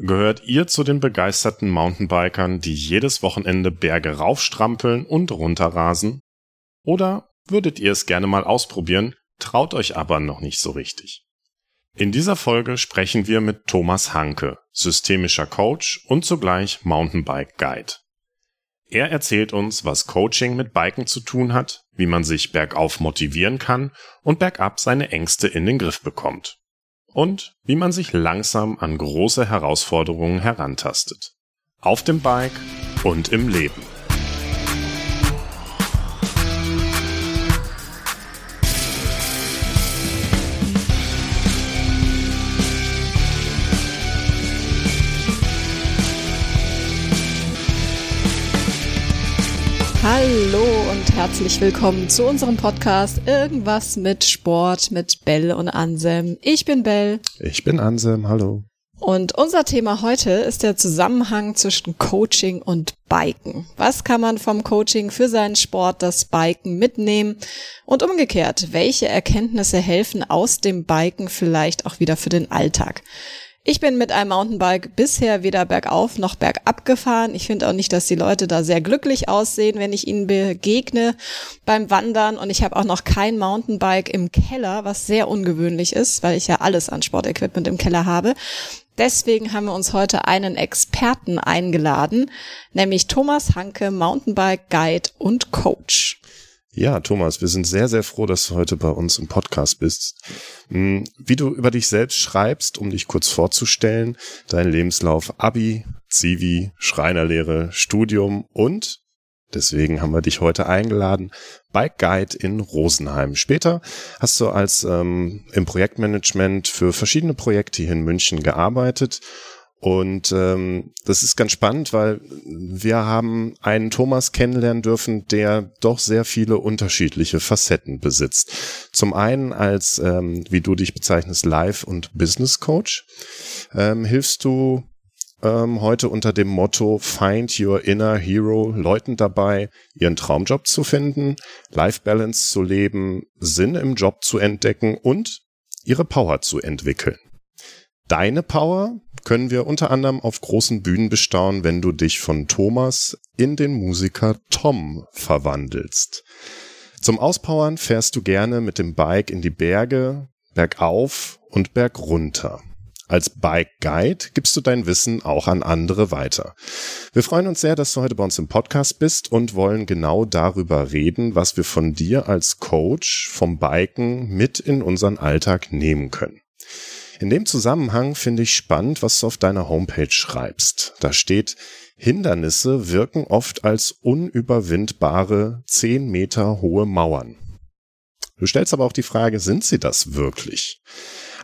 Gehört ihr zu den begeisterten Mountainbikern, die jedes Wochenende Berge raufstrampeln und runterrasen? Oder würdet ihr es gerne mal ausprobieren, traut euch aber noch nicht so richtig? In dieser Folge sprechen wir mit Thomas Hanke, systemischer Coach und zugleich Mountainbike Guide. Er erzählt uns, was Coaching mit Biken zu tun hat, wie man sich bergauf motivieren kann und bergab seine Ängste in den Griff bekommt. Und wie man sich langsam an große Herausforderungen herantastet. Auf dem Bike und im Leben. Herzlich willkommen zu unserem Podcast Irgendwas mit Sport mit Bell und Anselm. Ich bin Bell. Ich bin Anselm, hallo. Und unser Thema heute ist der Zusammenhang zwischen Coaching und Biken. Was kann man vom Coaching für seinen Sport, das Biken mitnehmen? Und umgekehrt, welche Erkenntnisse helfen aus dem Biken vielleicht auch wieder für den Alltag? Ich bin mit einem Mountainbike bisher weder bergauf noch bergab gefahren. Ich finde auch nicht, dass die Leute da sehr glücklich aussehen, wenn ich ihnen begegne beim Wandern. Und ich habe auch noch kein Mountainbike im Keller, was sehr ungewöhnlich ist, weil ich ja alles an Sportequipment im Keller habe. Deswegen haben wir uns heute einen Experten eingeladen, nämlich Thomas Hanke, Mountainbike Guide und Coach. Ja, Thomas, wir sind sehr, sehr froh, dass du heute bei uns im Podcast bist. Hm, wie du über dich selbst schreibst, um dich kurz vorzustellen, dein Lebenslauf Abi, Zivi, Schreinerlehre, Studium und Deswegen haben wir dich heute eingeladen, Bike Guide in Rosenheim. Später hast du als ähm, im Projektmanagement für verschiedene Projekte hier in München gearbeitet und ähm, das ist ganz spannend, weil wir haben einen Thomas kennenlernen dürfen, der doch sehr viele unterschiedliche Facetten besitzt. Zum einen als, ähm, wie du dich bezeichnest, Life- und Business Coach. Ähm, hilfst du ähm, heute unter dem Motto Find Your Inner Hero Leuten dabei, ihren Traumjob zu finden, Life Balance zu leben, Sinn im Job zu entdecken und ihre Power zu entwickeln. Deine Power können wir unter anderem auf großen Bühnen bestaunen, wenn du dich von Thomas in den Musiker Tom verwandelst. Zum Auspowern fährst du gerne mit dem Bike in die Berge, bergauf und bergunter. Als Bike Guide gibst du dein Wissen auch an andere weiter. Wir freuen uns sehr, dass du heute bei uns im Podcast bist und wollen genau darüber reden, was wir von dir als Coach vom Biken mit in unseren Alltag nehmen können. In dem Zusammenhang finde ich spannend, was du auf deiner Homepage schreibst. Da steht, Hindernisse wirken oft als unüberwindbare zehn Meter hohe Mauern. Du stellst aber auch die Frage, sind sie das wirklich?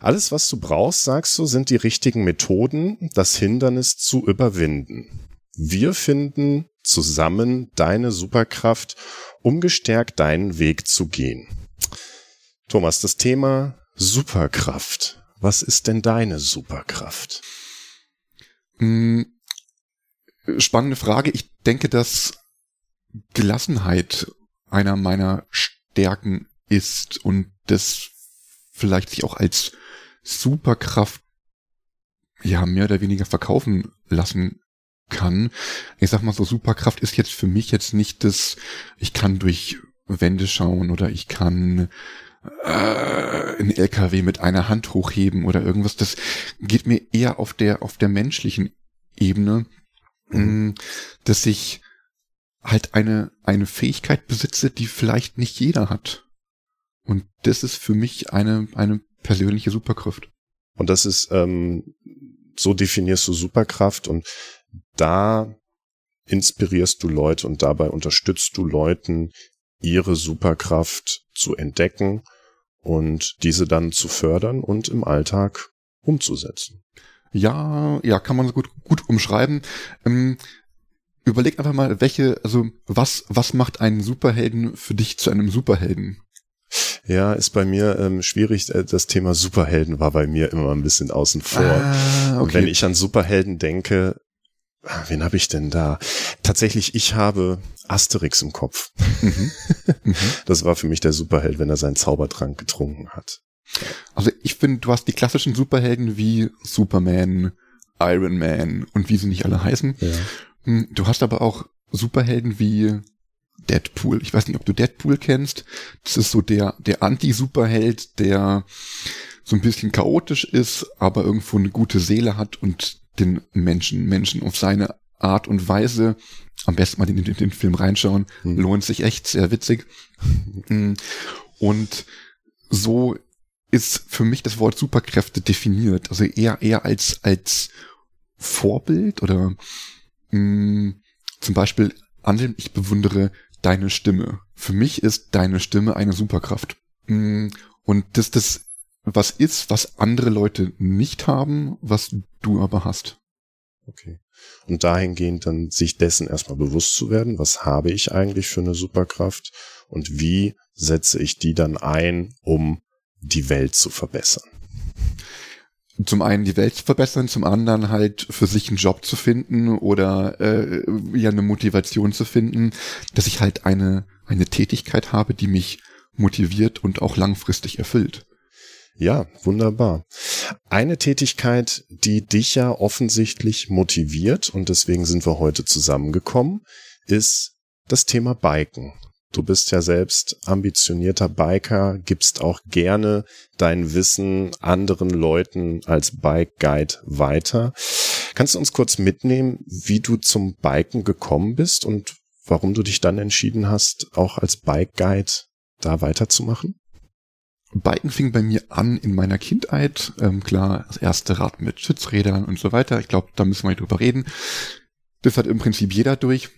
Alles, was du brauchst, sagst du, sind die richtigen Methoden, das Hindernis zu überwinden. Wir finden zusammen deine Superkraft, um gestärkt deinen Weg zu gehen. Thomas, das Thema Superkraft. Was ist denn deine Superkraft? Hm, spannende Frage. Ich denke, dass Gelassenheit einer meiner Stärken ist und das vielleicht sich auch als Superkraft ja mehr oder weniger verkaufen lassen kann. Ich sag mal so, Superkraft ist jetzt für mich jetzt nicht das, ich kann durch Wände schauen oder ich kann äh, einen LKW mit einer Hand hochheben oder irgendwas. Das geht mir eher auf der auf der menschlichen Ebene, mhm. Mm, dass ich halt eine eine Fähigkeit besitze, die vielleicht nicht jeder hat. Und das ist für mich eine eine persönliche Superkraft. Und das ist ähm, so definierst du Superkraft und da inspirierst du Leute und dabei unterstützt du Leuten, ihre Superkraft zu entdecken und diese dann zu fördern und im Alltag umzusetzen. Ja, ja, kann man gut, gut umschreiben. Ähm, überleg einfach mal, welche, also was, was macht einen Superhelden für dich zu einem Superhelden? Ja, ist bei mir ähm, schwierig. Äh, das Thema Superhelden war bei mir immer ein bisschen außen vor. Ah, okay. Wenn ich an Superhelden denke, wen habe ich denn da? Tatsächlich, ich habe Asterix im Kopf. Mhm. Mhm. Das war für mich der Superheld, wenn er seinen Zaubertrank getrunken hat. Also ich finde, du hast die klassischen Superhelden wie Superman, Iron Man und wie sie nicht alle heißen. Ja. Hm, Du hast aber auch Superhelden wie Deadpool. Ich weiß nicht, ob du Deadpool kennst. Das ist so der, der Anti-Superheld, der so ein bisschen chaotisch ist, aber irgendwo eine gute Seele hat und den Menschen, Menschen auf seine Art und Weise, am besten mal in den, in den Film reinschauen, Hm. lohnt sich echt, sehr witzig. Mm. Und so ist für mich das Wort Superkräfte definiert, also eher, eher als, als Vorbild oder mh, zum Beispiel Anselm, ich bewundere deine Stimme. Für mich ist deine Stimme eine Superkraft. Mh, Und das das was ist, was andere Leute nicht haben, was du aber hast. Okay. Und dahingehend dann sich dessen erstmal bewusst zu werden, was habe ich eigentlich für eine Superkraft und wie setze ich die dann ein, um die Welt zu verbessern. Zum einen die Welt zu verbessern, zum anderen halt für sich einen Job zu finden oder äh, ja eine Motivation zu finden, dass ich halt eine eine Tätigkeit habe, die mich motiviert und auch langfristig erfüllt. Ja, wunderbar. Eine Tätigkeit, die dich ja offensichtlich motiviert und deswegen sind wir heute zusammengekommen, ist das Thema Biken. Du bist ja selbst ambitionierter Biker, gibst auch gerne dein Wissen anderen Leuten als Bike Guide weiter. Kannst du uns kurz mitnehmen, wie du zum Biken gekommen bist und warum du dich dann entschieden hast, auch als Bike Guide da weiterzumachen? Biken fing bei mir an in meiner Kindheit. Ähm, klar, das erste Rad mit Schitzrädern und so weiter. Ich glaube, da müssen wir nicht drüber reden. Das hat im Prinzip jeder durch.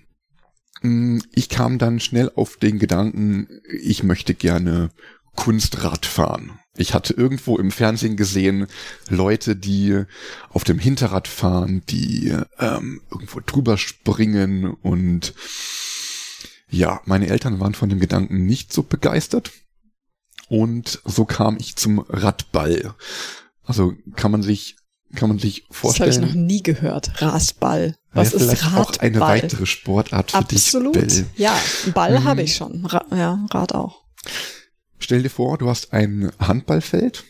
Mm, Ich kam dann schnell auf den Gedanken, ich möchte gerne Kunstrad fahren. Ich hatte irgendwo im Fernsehen gesehen, Leute, die auf dem Hinterrad fahren, die ähm, irgendwo drüber springen und ja, meine Eltern waren von dem Gedanken nicht so begeistert. Und so kam ich zum Radball. Also kann man sich, kann man sich Das habe ich noch vorstellen. nie gehört. Radball. Was wäre ist Radball? auch eine weitere Sportart für Absolut. dich, Bell. Ja, Ball Mhm. habe ich schon. Ra ja, Rad auch. Stell dir vor, du hast ein Handballfeld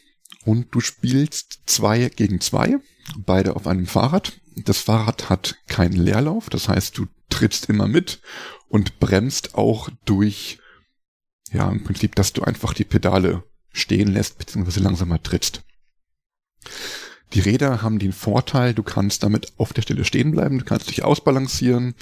und du spielst zwei gegen zwei, beide auf einem Fahrrad. Das Fahrrad hat keinen Leerlauf, das heißt, du trittst immer mit und bremst auch durch, ja, im Prinzip, dass du einfach die Pedale stehen lässt, beziehungsweise langsamer trittst. Die Räder haben den Vorteil, du kannst damit auf der Stelle stehen bleiben, du kannst dich ausbalancieren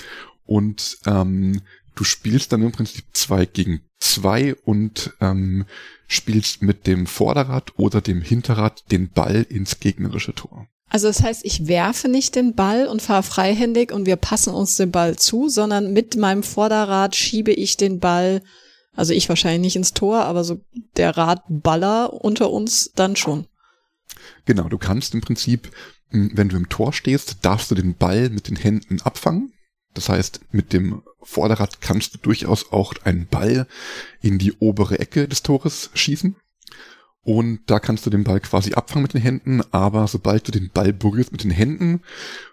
und ähm, du spielst dann im Prinzip zwei gegen zwei und ähm, spielst mit dem Vorderrad oder dem Hinterrad den Ball ins gegnerische Tor. Also das heißt, ich werfe nicht den Ball und fahre freihändig und wir passen uns den Ball zu, sondern mit meinem Vorderrad schiebe ich den Ball, also ich wahrscheinlich nicht ins Tor, aber so der Radballer unter uns dann schon. Genau, du kannst im Prinzip, wenn du im Tor stehst, darfst du den Ball mit den Händen abfangen. Das heißt, mit dem Vorderrad kannst du durchaus auch einen Ball in die obere Ecke des Tores schießen. Und da kannst du den Ball quasi abfangen mit den Händen, aber sobald du den Ball berührst mit den Händen,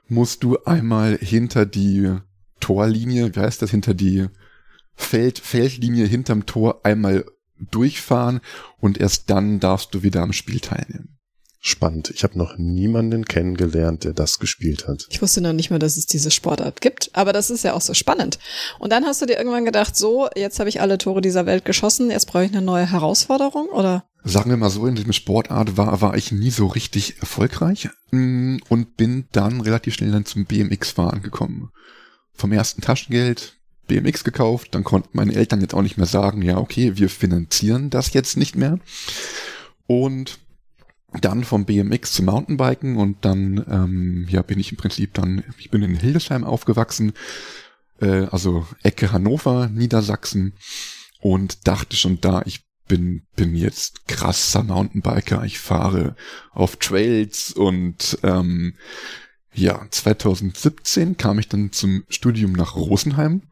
musst du einmal hinter die Torlinie, wie heißt das, hinter die Feld, Feldlinie hinterm Tor einmal durchfahren und erst dann darfst du wieder am Spiel teilnehmen. Spannend. Ich habe noch niemanden kennengelernt, der das gespielt hat. Ich wusste noch nicht mal, dass es diese Sportart gibt, aber das ist ja auch so spannend. Und dann hast du dir irgendwann gedacht, so, jetzt habe ich alle Tore dieser Welt geschossen, jetzt brauche ich eine neue Herausforderung, oder? sagen wir mal so, in diesem Sportart war, war ich nie so richtig erfolgreich mm, und bin dann relativ schnell dann zum BMX-Fahren gekommen. Vom ersten Taschengeld BMX gekauft, dann konnten meine Eltern jetzt auch nicht mehr sagen, ja, okay, wir finanzieren das jetzt nicht mehr. Und dann vom BMX zum Mountainbiken und dann ähm, ja bin ich im Prinzip dann, ich bin in Hildesheim aufgewachsen, äh, also Ecke Hannover, Niedersachsen und dachte schon da, ich bin, bin jetzt krasser Mountainbiker. Ich fahre auf Trails und ähm, ja, 2017 kam ich dann zum Studium nach Rosenheim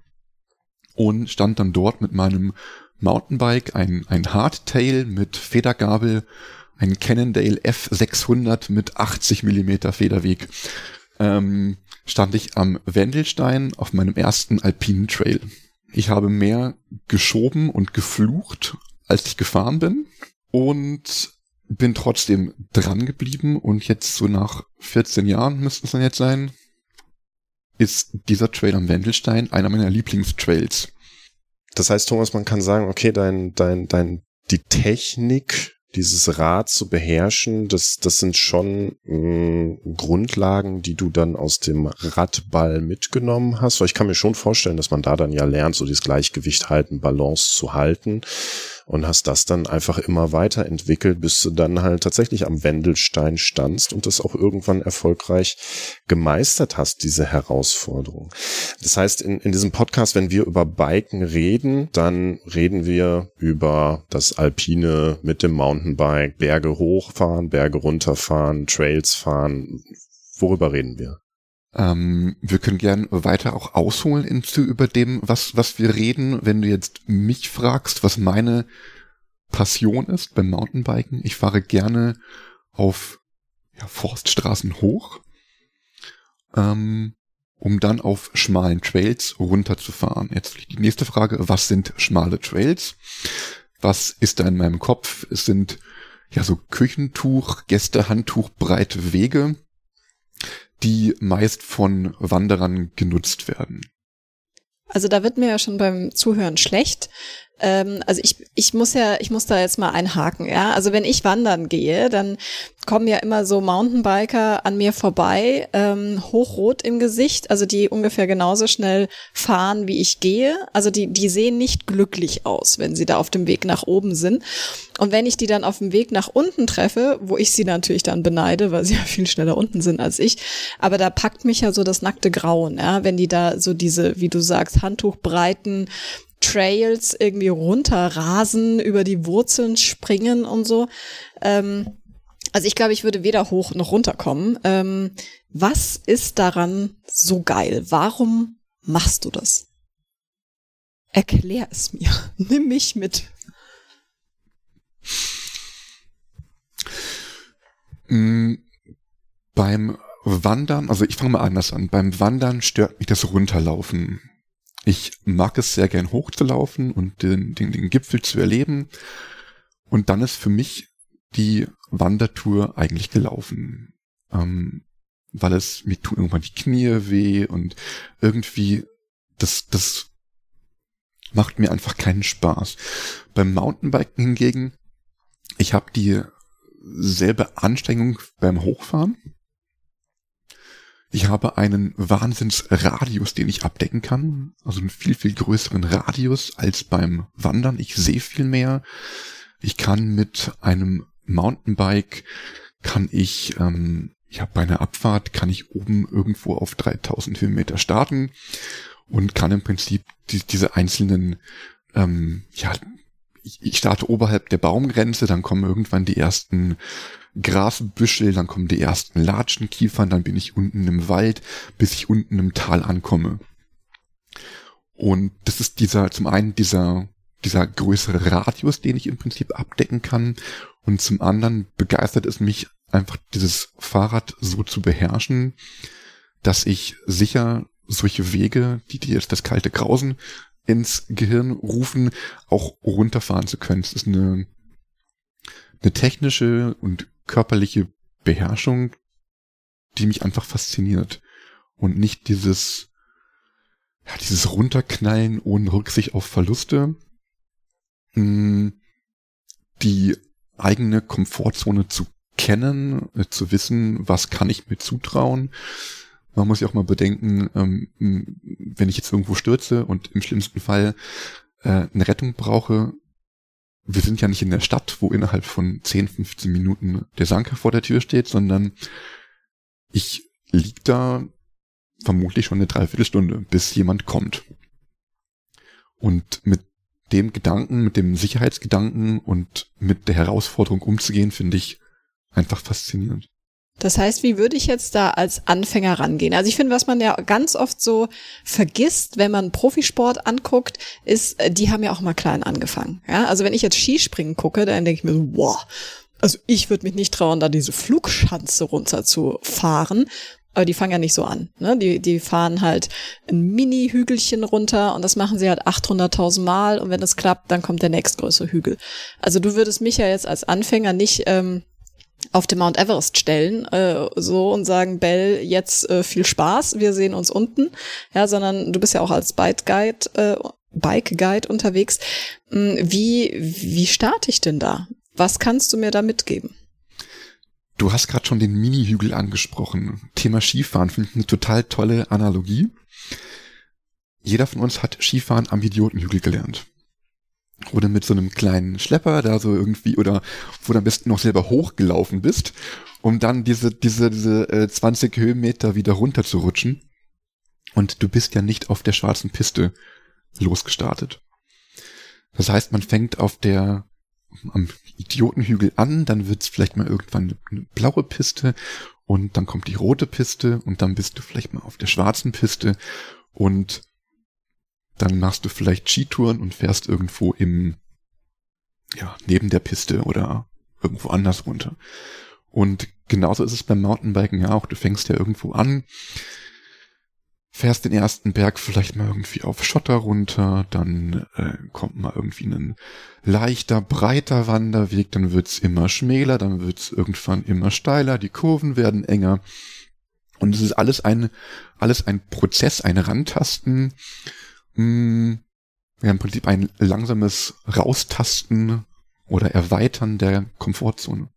und stand dann dort mit meinem Mountainbike, ein, ein Hardtail mit Federgabel, ein Cannondale F600 mit 80 Millimeter Federweg, ähm, stand ich am Wendelstein auf meinem ersten alpinen Trail. Ich habe mehr geschoben und geflucht, als ich gefahren bin. Und bin trotzdem dran geblieben und jetzt so nach 14 Jahren müssten es dann jetzt sein, ist dieser Trail am Wendelstein einer meiner Lieblingstrails. Das heißt, Thomas, man kann sagen, okay, dein, dein, dein, die Technik dieses Rad zu beherrschen, das, das sind schon mh, mm, Grundlagen, die du dann aus dem Radball mitgenommen hast. Weil ich kann mir schon vorstellen, dass man da dann ja lernt, so dieses Gleichgewicht halten, Balance zu halten und hast das dann einfach immer weiterentwickelt, bis du dann halt tatsächlich am Wendelstein standst und das auch irgendwann erfolgreich gemeistert hast, diese Herausforderung. Das heißt, in, in diesem Podcast, wenn wir über Biken reden, dann reden wir über das Alpine mit dem Mountainbike, Berge hochfahren, Berge runterfahren, Trails fahren. Worüber reden wir? Ähm, wir können gern weiter auch ausholen into über dem, was, was wir reden. Wenn du jetzt mich fragst, was meine Passion ist beim Mountainbiken, ich fahre gerne auf ja, Forststraßen hoch, ähm, um dann auf schmalen Trails runterzufahren. Jetzt die nächste Frage, was sind schmale Trails? Was ist da in meinem Kopf? Es sind ja so Küchentuch, Gästehandtuch, breite Wege, die meist von Wanderern genutzt werden. Also da wird mir ja schon beim Zuhören schlecht. Ähm, also ich, ich muss ja, ich muss da jetzt mal einhaken, ja. Also wenn ich wandern gehe, dann kommen ja immer so Mountainbiker an mir vorbei, ähm, hochrot im Gesicht, also die ungefähr genauso schnell fahren, wie ich gehe. Also die, die sehen nicht glücklich aus, wenn sie da auf dem Weg nach oben sind. Und wenn ich die dann auf dem Weg nach unten treffe, wo ich sie natürlich dann beneide, weil sie ja viel schneller unten sind als ich, aber da packt mich ja so das nackte Grauen, ja, wenn die da so diese, wie du sagst, Handtuchbreiten Trails irgendwie runterrasen, über die Wurzeln springen und so. Ähm, also ich glaube, ich würde weder hoch noch runter kommen. Ähm, was ist daran so geil? Warum machst du das? Erklär es mir. Nimm mich mit. Mm, beim Wandern, also ich fange mal anders an. Beim Wandern stört mich das Runterlaufen. Ich mag es sehr gern hochzulaufen und den, den, den Gipfel zu erleben. Und dann ist für mich die Wandertour eigentlich gelaufen. Ähm, weil es mir tun irgendwann die Knie weh und irgendwie das, das macht mir einfach keinen Spaß. Beim Mountainbiken hingegen, ich habe dieselbe Anstrengung beim Hochfahren. Ich habe einen Wahnsinnsradius, den ich abdecken kann. Also einen viel, viel größeren Radius als beim Wandern. Ich sehe viel mehr. Ich kann mit einem Mountainbike, kann ich, ähm, ja, bei einer Abfahrt kann ich oben irgendwo auf 3000 Höhenmeter starten und kann im Prinzip die, diese einzelnen, ähm, ja, ich, ich starte oberhalb der Baumgrenze, dann kommen irgendwann die ersten Grasbüschel, dann kommen die ersten Latschenkiefern, dann bin ich unten im Wald, bis ich unten im Tal ankomme. Und das ist dieser, zum einen dieser, dieser größere Radius, den ich im Prinzip abdecken kann. Und zum anderen begeistert es mich einfach dieses Fahrrad so zu beherrschen, dass ich sicher solche Wege, die dir jetzt das kalte Grausen ins Gehirn rufen, auch runterfahren zu können. Es ist eine, eine technische und körperliche Beherrschung, die mich einfach fasziniert. Und nicht dieses, ja, dieses Runterknallen ohne Rücksicht auf Verluste. Hm, die eigene Komfortzone zu kennen, äh, zu wissen, was kann ich mir zutrauen. Man muss ja auch mal bedenken, ähm, wenn ich jetzt irgendwo stürze und im schlimmsten Fall äh, eine Rettung brauche, wir sind ja nicht in der Stadt, wo innerhalb von 10, 15 Minuten der Sanker vor der Tür steht, sondern ich lieg da vermutlich schon eine Dreiviertelstunde, bis jemand kommt. Und mit dem Gedanken, mit dem Sicherheitsgedanken und mit der Herausforderung umzugehen, finde ich einfach faszinierend. Das heißt, wie würde ich jetzt da als Anfänger rangehen? Also ich finde, was man ja ganz oft so vergisst, wenn man Profisport anguckt, ist, äh, die haben ja auch mal klein angefangen. Ja, also wenn ich jetzt Skispringen gucke, dann denke ich mir so, wow, also ich würde mich nicht trauen, da diese Flugschanze runterzufahren. aber die fangen ja nicht so an. Ne? Die, die fahren halt ein Mini-Hügelchen runter und das machen sie halt 800.000 Mal und wenn es klappt, dann kommt der nächstgrößere Hügel. Also du würdest mich ja jetzt als Anfänger nicht ähm, auf den Mount Everest stellen äh, so und sagen, Bell, jetzt äh, viel Spaß, wir sehen uns unten, ja, sondern du bist ja auch als Bike Guide, äh, Bike Guide unterwegs. Hm, wie wie starte ich denn da? Was kannst du mir da mitgeben? Du hast gerade schon den Mini-Hügel angesprochen. Thema Skifahren finde ich eine total tolle Analogie. Jeder von uns hat Skifahren am Idiotenhügel gelernt. Oder mit so einem kleinen Schlepper da so irgendwie, oder wo du am besten noch selber hochgelaufen bist, um dann diese, diese, diese äh, 20 Höhenmeter wieder runter zu rutschen. Und du bist ja nicht auf der schwarzen Piste losgestartet. Das heißt, man fängt auf der am Idiotenhügel an, dann wird's vielleicht mal irgendwann eine blaue Piste und dann kommt die rote Piste und dann bist du vielleicht mal auf der schwarzen Piste und dann machst du vielleicht Skitouren und fährst irgendwo im, ja, neben der Piste oder irgendwo anders runter. Und genauso ist es beim Mountainbiken ja auch. Du fängst ja irgendwo an, fährst den ersten Berg vielleicht mal irgendwie auf Schotter runter, dann äh, kommt mal irgendwie ein leichter, breiter Wanderweg, dann wird's immer schmäler, dann wird's irgendwann immer steiler, die Kurven werden enger. Und es ist alles ein, alles ein Prozess, ein Rantasten, mh, hm, ja, im Prinzip ein langsames Raustasten oder Erweitern der Komfortzone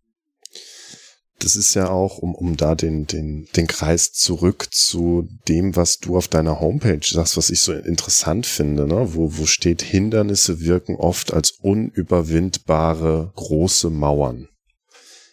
das ist ja auch, um, um da den, den, den Kreis zurück zu dem, was du auf deiner Homepage sagst, was ich so interessant finde, ne? wo, wo steht, Hindernisse wirken oft als unüberwindbare große Mauern.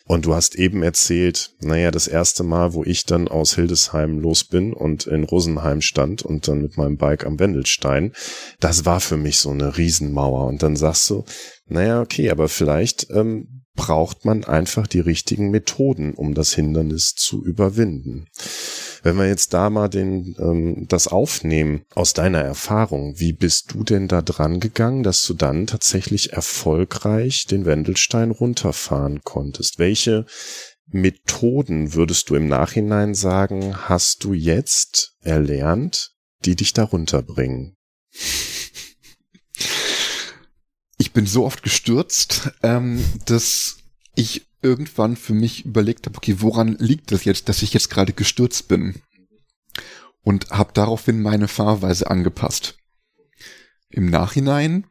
Und du hast eben erzählt, naja, das erste Mal, wo ich dann aus Hildesheim los bin und in Rosenheim stand und dann mit meinem Bike am Wendelstein, das war für mich so eine Riesenmauer. Und dann sagst du, naja, okay, aber vielleicht ähm, braucht man einfach die richtigen Methoden, um das Hindernis zu überwinden. Wenn wir jetzt da mal den, ähm, das aufnehmen aus deiner Erfahrung, wie bist du denn da dran gegangen, dass du dann tatsächlich erfolgreich den Wendelstein runterfahren konntest? Welche Methoden würdest du im Nachhinein sagen, hast du jetzt erlernt, die dich da runterbringen? ich bin so oft gestürzt, ähm, dass ich irgendwann für mich überlegt habe, okay, woran liegt das jetzt, dass ich jetzt gerade gestürzt bin? Und habe daraufhin meine Fahrweise angepasst. Im Nachhinein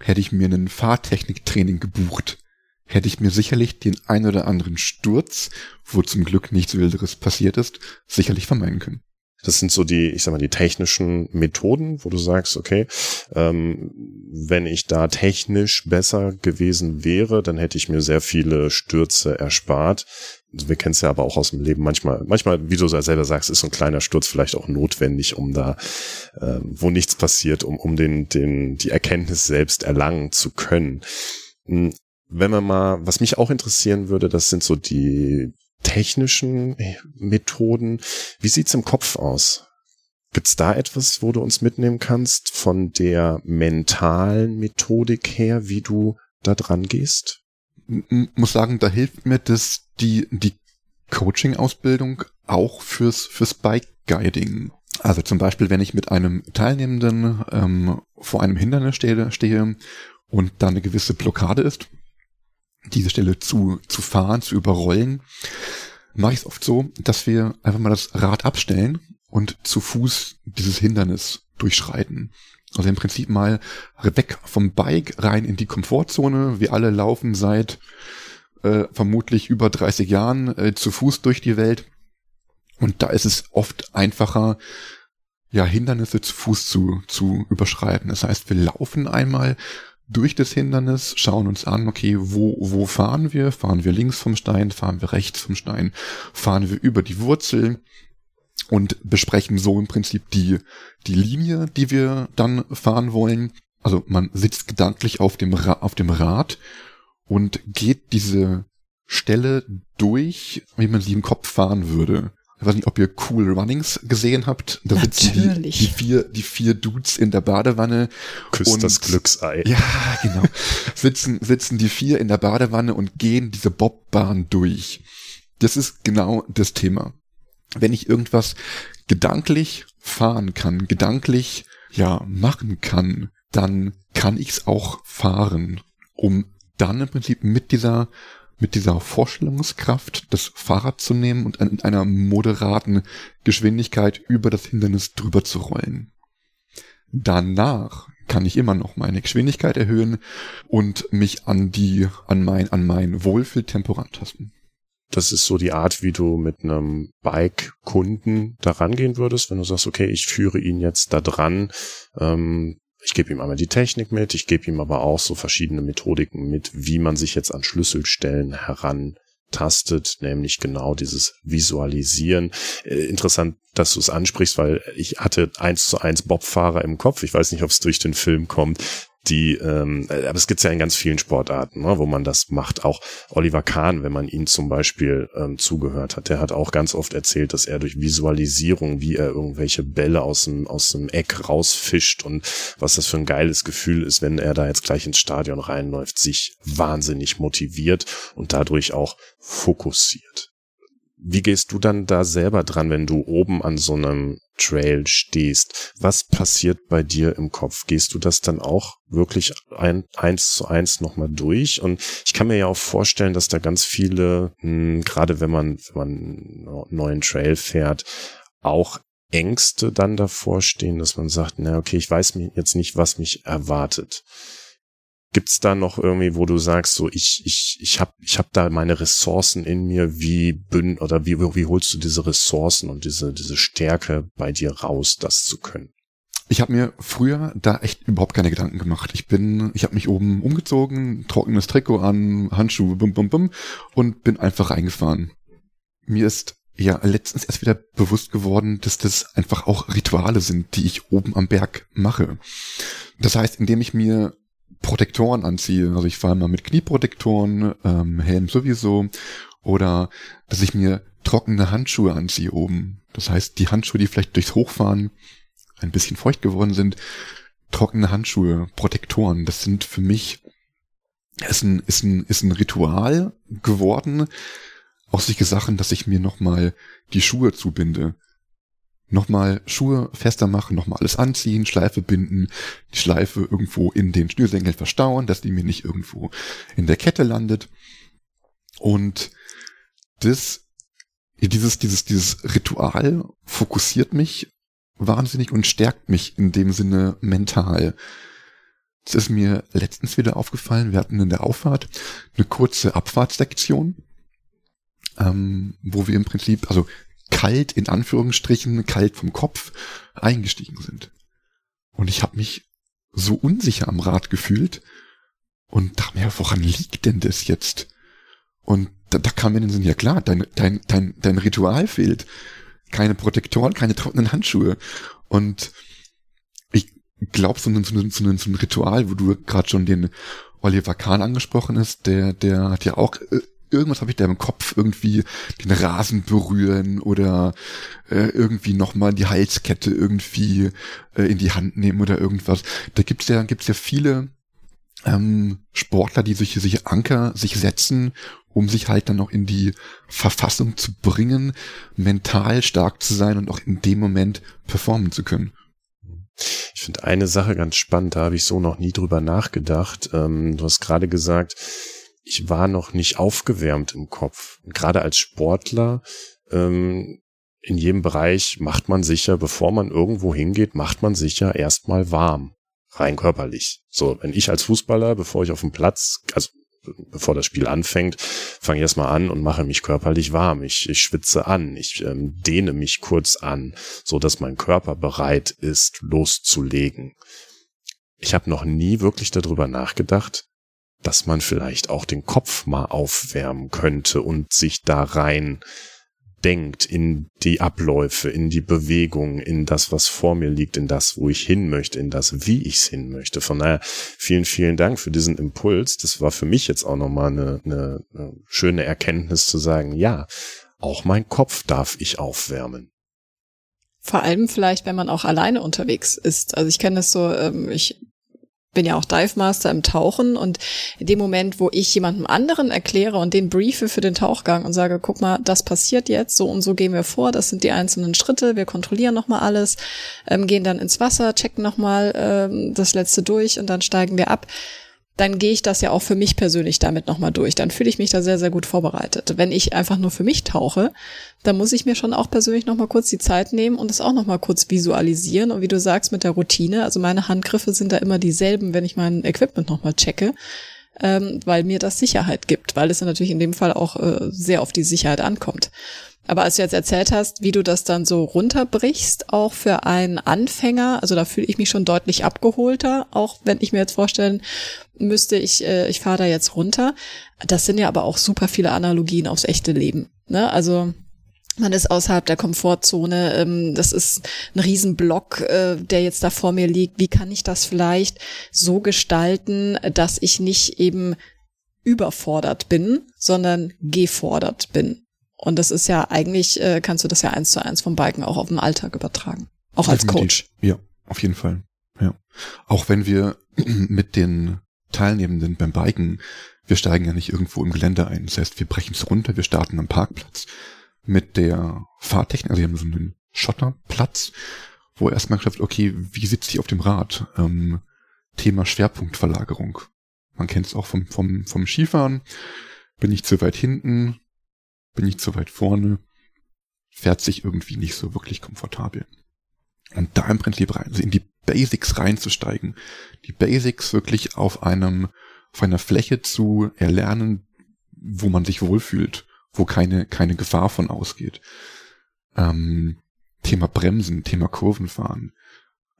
hätte ich mir einen Fahrtechniktraining gebucht, hätte ich mir sicherlich den ein oder anderen Sturz, wo zum Glück nichts Wilderes passiert ist, sicherlich vermeiden können. Das sind so die, ich sag mal, die technischen Methoden, wo du sagst, okay, ähm, wenn ich da technisch besser gewesen wäre, dann hätte ich mir sehr viele Stürze erspart. Wir kennen es ja aber auch aus dem Leben. Manchmal, manchmal, wie du selber sagst, ist so ein kleiner Sturz vielleicht auch notwendig, um da, äh, wo nichts passiert, um, um den, den, die Erkenntnis selbst erlangen zu können. Hm, wenn man mal, was mich auch interessieren würde, das sind so die technischen Methoden. Wie sieht's im Kopf aus? Gibt's da etwas, wo du uns mitnehmen kannst von der mentalen Methodik her, wie du da dran gehst? muss sagen, da hilft mir das die die Coaching-Ausbildung auch fürs fürs Bike-Guiding. Also zum Beispiel, wenn ich mit einem Teilnehmenden ähm, vor einem Hindernis stehe, stehe und da eine gewisse Blockade ist, diese Stelle zu, zu fahren, zu überrollen, mache ich es oft so, dass wir einfach mal das Rad abstellen und zu Fuß dieses Hindernis durchschreiten. Also im Prinzip mal weg vom Bike rein in die Komfortzone. Wir alle laufen seit äh, vermutlich über 30 Jahren äh, zu Fuß durch die Welt. Und da ist es oft einfacher, ja, Hindernisse zu Fuß zu, zu überschreiten. Das heißt, wir laufen einmal durch das Hindernis, schauen uns an, okay, wo, wo fahren wir? Fahren wir links vom Stein? Fahren wir rechts vom Stein? Fahren wir über die Wurzel? Und besprechen so im Prinzip die, die Linie, die wir dann fahren wollen. Also man sitzt gedanklich auf dem, Ra auf dem Rad und geht diese Stelle durch, wie man sie im Kopf fahren würde. Ich weiß nicht, ob ihr Cool Runnings gesehen habt. Da sitzen die, die, vier, die vier Dudes in der Badewanne. Küsst und, das Glücksei. Ja, genau. sitzen, sitzen die vier in der Badewanne und gehen diese Bobbahn durch. Das ist genau das Thema. wenn ich irgendwas gedanklich fahren kann, gedanklich ja machen kann, dann kann ich es auch fahren, um dann im Prinzip mit dieser mit dieser Vorstellungskraft das Fahrrad zu nehmen und in einer moderaten Geschwindigkeit über das Hindernis drüber zu rollen. Danach kann ich immer noch meine Geschwindigkeit erhöhen und mich an die, an mein, an mein Wohlfühltempo rantasten. Das ist so die Art, wie du mit einem Bike-Kunden da rangehen würdest, wenn du sagst, okay, ich führe ihn jetzt da dran, ähm, ich gebe ihm einmal die Technik mit, ich gebe ihm aber auch so verschiedene Methodiken mit, wie man sich jetzt an Schlüsselstellen herantastet, nämlich genau dieses Visualisieren. Äh, interessant, dass du es ansprichst, weil ich hatte eins zu eins Bobfahrer im Kopf. Ich weiß nicht, ob es durch den Film kommt, die, ähm, äh, aber es gibt ja in ganz vielen Sportarten, ne, wo man das macht. Auch Oliver Kahn, wenn man ihn zum Beispiel ähm, zugehört hat, der hat auch ganz oft erzählt, dass er durch Visualisierung, wie er irgendwelche Bälle aus dem, aus dem Eck rausfischt und was das für ein geiles Gefühl ist, wenn er da jetzt gleich ins Stadion reinläuft, sich wahnsinnig motiviert und dadurch auch fokussiert. Wie gehst du dann da selber dran, wenn du oben an so einem Trail stehst? Was passiert bei dir im Kopf? Gehst du das dann auch wirklich ein, eins zu eins nochmal durch? Und ich kann mir ja auch vorstellen, dass da ganz viele, mh, hm, gerade wenn man, wenn man einen neuen Trail fährt, auch Ängste dann davor stehen, dass man sagt, na okay, ich weiß jetzt nicht, was mich erwartet. Gibt's da noch irgendwie, wo du sagst, so ich ich ich habe ich hab da meine Ressourcen in mir, wie bünn oder wie wie holst du diese Ressourcen und diese diese Stärke bei dir raus, das zu können? Ich habe mir früher da echt überhaupt keine Gedanken gemacht. Ich bin, ich habe mich oben umgezogen, trockenes Trikot an, Handschuhe, bum bum bum und bin einfach reingefahren. Mir ist ja letztens erst wieder bewusst geworden, dass das einfach auch Rituale sind, die ich oben am Berg mache. Das heißt, indem ich mir Protektoren anziehe. Also ich fahre mal mit Knieprotektoren, ähm, Helm sowieso. Oder dass ich mir trockene Handschuhe anziehe oben. Das heißt, die Handschuhe, die vielleicht durchs Hochfahren ein bisschen feucht geworden sind, trockene Handschuhe, Protektoren, das sind für mich, ist ein, ist ein, ist ein Ritual geworden, aus solche Sachen, dass ich mir nochmal die Schuhe zubinde nochmal Schuhe fester machen, nochmal alles anziehen, Schleife binden, die Schleife irgendwo in den Schnürsenkel verstauen, dass die mir nicht irgendwo in der Kette landet. Und das, dieses, dieses, dieses Ritual fokussiert mich wahnsinnig und stärkt mich in dem Sinne mental. Das ist mir letztens wieder aufgefallen. Wir hatten in der Auffahrt eine kurze Abfahrtsektion, ähm, wo wir im Prinzip, also kalt, in Anführungsstrichen, kalt vom Kopf eingestiegen sind. Und ich habe mich so unsicher am Rad gefühlt und dachte mir, woran liegt denn das jetzt? Und da, da kam mir den Sinn, ja klar, dein, dein, dein, dein Ritual fehlt. Keine Protektoren, keine trockenen Handschuhe. Und ich glaube, so ein, so, so, so ein Ritual, wo du gerade schon den Oliver Kahn angesprochen hast, der, der hat ja auch äh, irgendwas habe ich da im Kopf, irgendwie den Rasen berühren oder äh, irgendwie nochmal die Halskette irgendwie äh, in die Hand nehmen oder irgendwas. Da gibt's ja, gibt's ja viele ähm, Sportler, die sich, sich Anker sich setzen, um sich halt dann noch in die Verfassung zu bringen, mental stark zu sein und auch in dem Moment performen zu können. Ich finde eine Sache ganz spannend, da habe ich so noch nie drüber nachgedacht. Ähm, du hast gerade gesagt, ich war noch nicht aufgewärmt im Kopf. gerade als Sportler, ähm, in jedem Bereich macht man sicher, bevor man irgendwo hingeht, macht man sicher erstmal warm. Rein körperlich. So, wenn ich als Fußballer, bevor ich auf dem Platz, also bevor das Spiel anfängt, fange ich erstmal an und mache mich körperlich warm. Ich, ich schwitze an, ich ähm, dehne mich kurz an, so dass mein Körper bereit ist, loszulegen. Ich habe noch nie wirklich darüber nachgedacht, dass man vielleicht auch den Kopf mal aufwärmen könnte und sich da rein denkt in die Abläufe, in die Bewegung, in das, was vor mir liegt, in das, wo ich hin möchte, in das, wie ich es hin möchte. Von daher vielen, vielen Dank für diesen Impuls. Das war für mich jetzt auch nochmal eine, eine, eine schöne Erkenntnis zu sagen, ja, auch mein Kopf darf ich aufwärmen. Vor allem vielleicht, wenn man auch alleine unterwegs ist. Also ich kenne es so, ähm, ich bin ja auch Dive Master im Tauchen und in dem Moment, wo ich jemandem anderen erkläre und den briefe für den Tauchgang und sage, guck mal, das passiert jetzt, so und so gehen wir vor, das sind die einzelnen Schritte, wir kontrollieren nochmal alles, ähm, gehen dann ins Wasser, checken nochmal ähm, das letzte durch und dann steigen wir ab dann gehe ich das ja auch für mich persönlich damit nochmal durch. Dann fühle ich mich da sehr, sehr gut vorbereitet. Wenn ich einfach nur für mich tauche, dann muss ich mir schon auch persönlich nochmal kurz die Zeit nehmen und es auch nochmal kurz visualisieren. Und wie du sagst, mit der Routine, also meine Handgriffe sind da immer dieselben, wenn ich mein Equipment nochmal checke, ähm, weil mir das Sicherheit gibt, weil es natürlich in dem Fall auch äh, sehr auf die Sicherheit ankommt. Aber als du jetzt erzählt hast, wie du das dann so runterbrichst, auch für einen Anfänger, also da fühle ich mich schon deutlich abgeholter, auch wenn ich mir jetzt vorstellen müsste, ich, äh, ich fahre da jetzt runter. Das sind ja aber auch super viele Analogien aufs echte Leben. Ne? Also man ist außerhalb der Komfortzone, ähm, das ist ein Riesenblock, äh, der jetzt da vor mir liegt. Wie kann ich das vielleicht so gestalten, dass ich nicht eben überfordert bin, sondern gefordert bin? Und das ist ja eigentlich, äh, kannst du das ja eins zu eins vom Biken auch auf den Alltag übertragen. Auch als Coach. Ja, auf jeden Fall. Ja. Auch wenn wir mit den Teilnehmenden beim Biken, wir steigen ja nicht irgendwo im Gelände ein. Das heißt, wir brechen es runter, wir starten am Parkplatz mit der Fahrtechnik. Also wir haben so einen Schotterplatz, wo erstmal gesagt okay, wie sitze ich auf dem Rad? Ähm, Thema Schwerpunktverlagerung. Man kennt es auch vom, vom, vom Skifahren. Bin ich zu weit hinten? Bin ich zu weit vorne, fährt sich irgendwie nicht so wirklich komfortabel. Und da im Prinzip rein, also in die Basics reinzusteigen, die Basics wirklich auf einem, auf einer Fläche zu erlernen, wo man sich wohlfühlt, wo keine, keine Gefahr von ausgeht. Ähm, Thema Bremsen, Thema Kurvenfahren.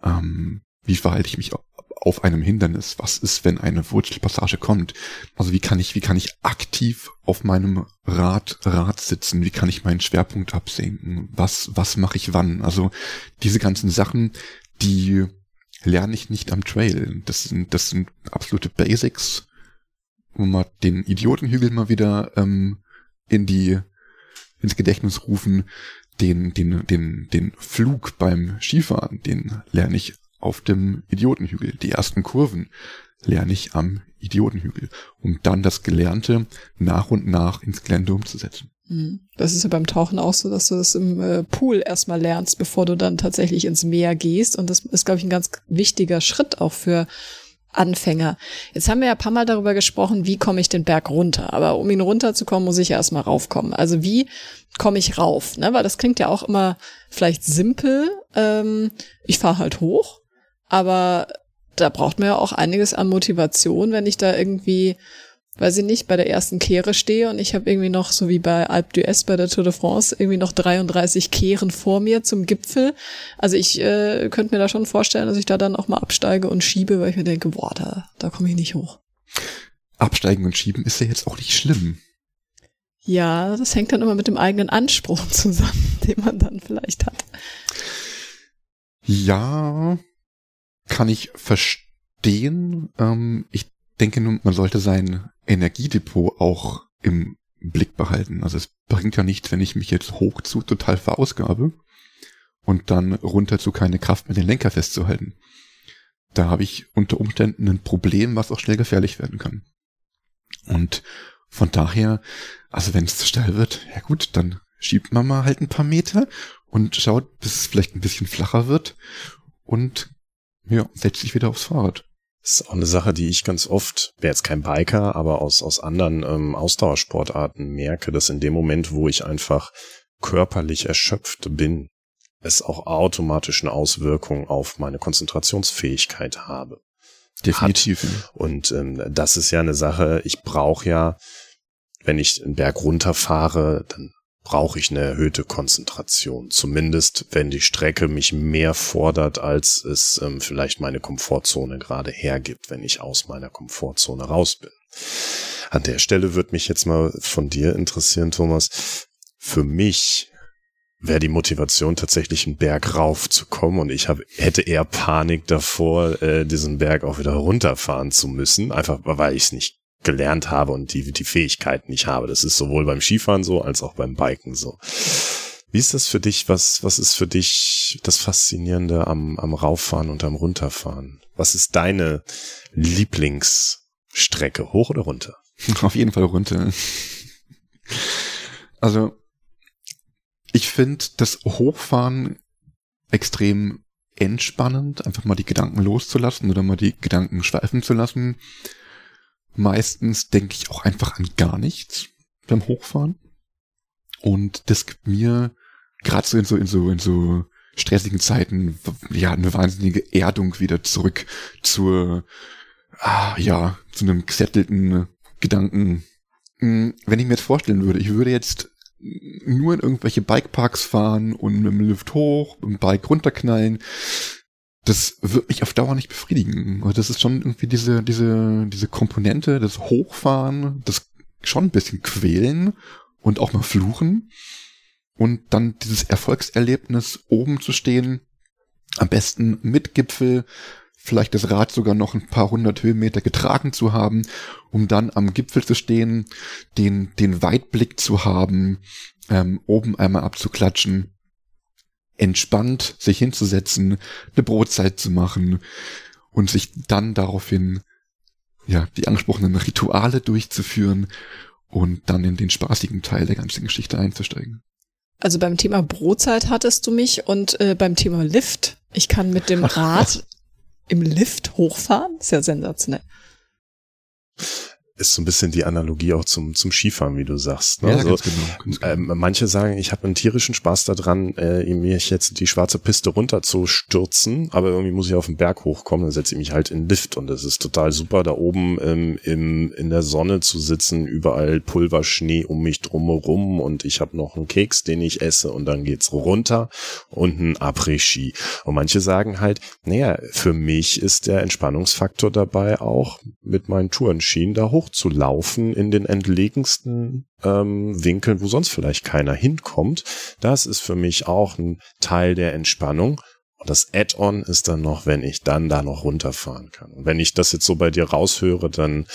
Ähm, wie verhalte ich mich auf einem Hindernis? Was ist, wenn eine Wurzelpassage kommt? Also wie kann ich, wie kann ich aktiv auf meinem Rad, Rad sitzen? Wie kann ich meinen Schwerpunkt absenken? Was, was mache ich wann? Also diese ganzen Sachen, die lerne ich nicht am Trail. Das sind, das sind absolute Basics, wo man den Idiotenhügel mal wieder ähm, in die ins Gedächtnis rufen, den, den, den, den Flug beim Skifahren, den lerne ich auf dem Idiotenhügel. Die ersten Kurven lerne ich am Idiotenhügel, um dann das Gelernte nach und nach ins Gelände umzusetzen. Hm. Das ist ja beim Tauchen auch so, dass du das im äh, Pool erstmal lernst, bevor du dann tatsächlich ins Meer gehst. Und das ist, glaube ich, ein ganz wichtiger Schritt auch für Anfänger. Jetzt haben wir ja ein paar Mal darüber gesprochen, wie komme ich den Berg runter. Aber um ihn runterzukommen, muss ich ja erstmal raufkommen. Also wie komme ich rauf? Ne? Weil das klingt ja auch immer vielleicht simpel. Ähm, ich fahre halt hoch aber da braucht man ja auch einiges an Motivation, wenn ich da irgendwie, weiß ich nicht, bei der ersten Kehre stehe und ich habe irgendwie noch, so wie bei Alpe d'Huez bei der Tour de France, irgendwie noch 33 Kehren vor mir zum Gipfel. Also ich äh, könnte mir da schon vorstellen, dass ich da dann auch mal absteige und schiebe, weil ich mir denke, boah, da, da komme ich nicht hoch. Absteigen und schieben ist ja jetzt auch nicht schlimm. Ja, das hängt dann immer mit dem eigenen Anspruch zusammen, den man dann vielleicht hat. Ja, kann ich verstehen. Ähm, ich denke nun, man sollte sein Energiedepot auch im Blick behalten. Also es bringt ja nichts, wenn ich mich jetzt hoch zu total verausgabe und dann runter zu keine Kraft mehr den Lenker festzuhalten. Da habe ich unter Umständen ein Problem, was auch schnell gefährlich werden kann. Und von daher, also wenn es zu steil wird, ja gut, dann schiebt man mal halt ein paar Meter und schaut, bis es vielleicht ein bisschen flacher wird und ja, setzt sich wieder aufs Fahrrad. Das ist auch eine Sache, die ich ganz oft, wäre jetzt kein Biker, aber aus, aus anderen ähm, Ausdauersportarten merke, dass in dem Moment, wo ich einfach körperlich erschöpft bin, es auch automatisch eine Auswirkung auf meine Konzentrationsfähigkeit habe. Definitiv. Hat. Und ähm, das ist ja eine Sache, ich brauche ja, wenn ich einen Berg runterfahre, dann brauche ich eine erhöhte Konzentration. Zumindest, wenn die Strecke mich mehr fordert, als es ähm, vielleicht meine Komfortzone gerade hergibt, wenn ich aus meiner Komfortzone raus bin. An der Stelle würde mich jetzt mal von dir interessieren, Thomas. Für mich wäre die Motivation tatsächlich einen Berg rauf zu kommen und ich hab, hätte eher Panik davor, äh, diesen Berg auch wieder runterfahren zu müssen, einfach weil ich es nicht gelernt habe und die, die Fähigkeiten nicht habe. Das ist sowohl beim Skifahren so als auch beim Biken so. Wie ist das für dich? Was, was ist für dich das Faszinierende am, am Rauffahren und am Runterfahren? Was ist deine Lieblingsstrecke, hoch oder runter? Auf jeden Fall runter. Also, ich finde das Hochfahren extrem entspannend, einfach mal die Gedanken loszulassen oder mal die Gedanken schweifen zu lassen. Meistens denke ich auch einfach an gar nichts beim Hochfahren. Und das gibt mir gerade so in so in so in so stressigen Zeiten ja eine wahnsinnige Erdung wieder zurück zur ah, ja zu einem gesettelten Gedanken. Hm, wenn ich mir jetzt vorstellen würde, ich würde jetzt nur in irgendwelche Bikeparks fahren und mit dem Lift hoch, mit dem Bike runterknallen, das wird mich auf Dauer nicht befriedigen. Das ist schon irgendwie diese, diese, diese Komponente, das Hochfahren, das schon ein bisschen quälen und auch mal fluchen. Und dann dieses Erfolgserlebnis oben zu stehen, am besten mit Gipfel, vielleicht das Rad sogar noch ein paar hundert Höhenmeter getragen zu haben, um dann am Gipfel zu stehen, den, den Weitblick zu haben, ähm, oben einmal abzuklatschen, entspannt sich hinzusetzen, eine Brotzeit zu machen und sich dann daraufhin ja die angesprochenen Rituale durchzuführen und dann in den spaßigen Teil der ganzen Geschichte einzusteigen. Also beim Thema Brotzeit hattest du mich und äh, beim Thema Lift. Ich kann mit dem Rad im Lift hochfahren. Ist ja sensationell ist so ein bisschen die Analogie auch zum, zum Skifahren, wie du sagst. Ne? Ja, also, ganz genau, ganz genau. Ähm, manche sagen, ich habe einen tierischen Spaß daran, äh, mir jetzt die schwarze Piste runter zu stürzen, aber irgendwie muss ich auf den Berg hochkommen, dann setze ich mich halt in den Lift und das ist total super, da oben ähm, im, in der Sonne zu sitzen, überall Pulverschnee um mich drumherum und ich habe noch einen Keks, den ich esse und dann geht's runter und ein Après-Ski. Und manche sagen halt, naja, für mich ist der Entspannungsfaktor dabei auch mit meinen Tourenschienen da hoch hochzulaufen in den entlegensten ähm, Winkeln, wo sonst vielleicht keiner hinkommt. Das ist für mich auch ein Teil der Entspannung. Und das Add-on ist dann noch, wenn ich dann da noch runterfahren kann. Und wenn ich das jetzt so bei dir raushöre, dann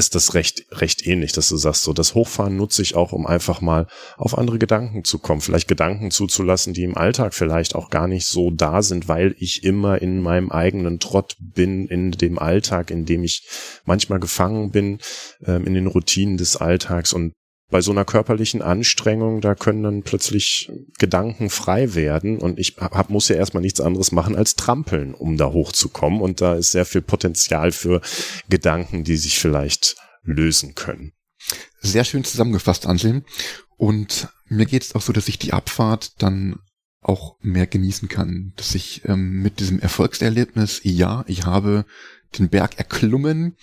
ist das recht, recht ähnlich, dass du sagst, so das Hochfahren nutze ich auch, um einfach mal auf andere Gedanken zu kommen, vielleicht Gedanken zuzulassen, die im Alltag vielleicht auch gar nicht so da sind, weil ich immer in meinem eigenen Trott bin, in dem Alltag, in dem ich manchmal gefangen bin, ähm, in den Routinen des Alltags und bei so einer körperlichen Anstrengung, da können dann plötzlich Gedanken frei werden und ich hab, muss ja erstmal nichts anderes machen als trampeln, um da hochzukommen und da ist sehr viel Potenzial für Gedanken, die sich vielleicht lösen können. Sehr schön zusammengefasst, Anselm. Und mir geht es auch so, dass ich die Abfahrt dann auch mehr genießen kann, dass ich ähm, mit diesem Erfolgserlebnis, ja, ich habe den Berg erklommen,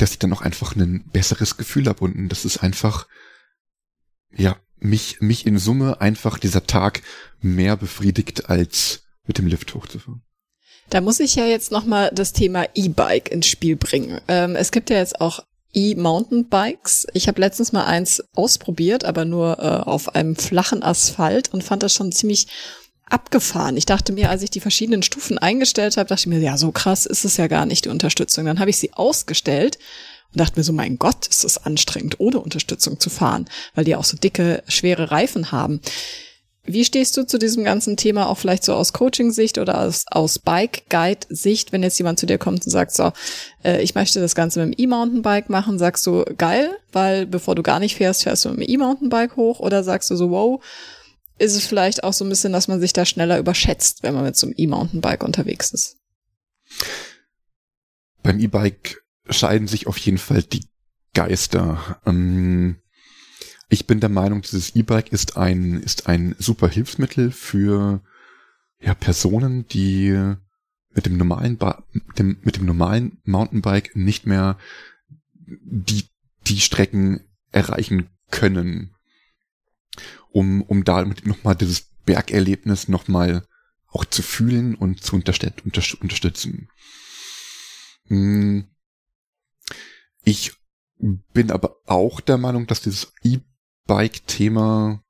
dass ich dann auch einfach ein besseres Gefühl habe und das ist einfach, ja, mich, mich in Summe einfach dieser Tag mehr befriedigt, als mit dem Lift hochzufahren. Da muss ich ja jetzt nochmal das Thema E-Bike ins Spiel bringen. Ähm, es gibt ja jetzt auch E-Mountainbikes. Ich habe letztens mal eins ausprobiert, aber nur äh, auf einem flachen Asphalt und fand das schon ziemlich abgefahren. Ich dachte mir, als ich die verschiedenen Stufen eingestellt habe, dachte ich mir, ja, so krass ist es ja gar nicht, die Unterstützung. Dann habe ich sie ausgestellt und dachte mir so, mein Gott, ist das anstrengend, ohne Unterstützung zu fahren, weil die auch so dicke, schwere Reifen haben. Wie stehst du zu diesem ganzen Thema auch vielleicht so aus Coaching-Sicht oder aus, aus Bike-Guide-Sicht, wenn jetzt jemand zu dir kommt und sagt, so, äh, ich möchte das Ganze mit dem E-Mountainbike machen, sagst du, geil, weil bevor du gar nicht fährst, fährst du mit dem E-Mountainbike hoch oder sagst du so, wow, ist es vielleicht auch so ein bisschen, dass man sich da schneller überschätzt, wenn man mit so einem E-Mountainbike unterwegs ist. Beim E-Bike scheiden sich auf jeden Fall die Geister. Ähm, ich bin der Meinung, dieses E-Bike ist ein, ist ein super Hilfsmittel für ja, Personen, die mit dem normalen, ba dem, mit dem normalen Mountainbike nicht mehr die, die Strecken erreichen können um, um da nochmal dieses Bergerlebnis nochmal auch zu fühlen und zu unterstützen. Hm. Ich bin aber auch der Meinung, dass dieses E-Bike-Thema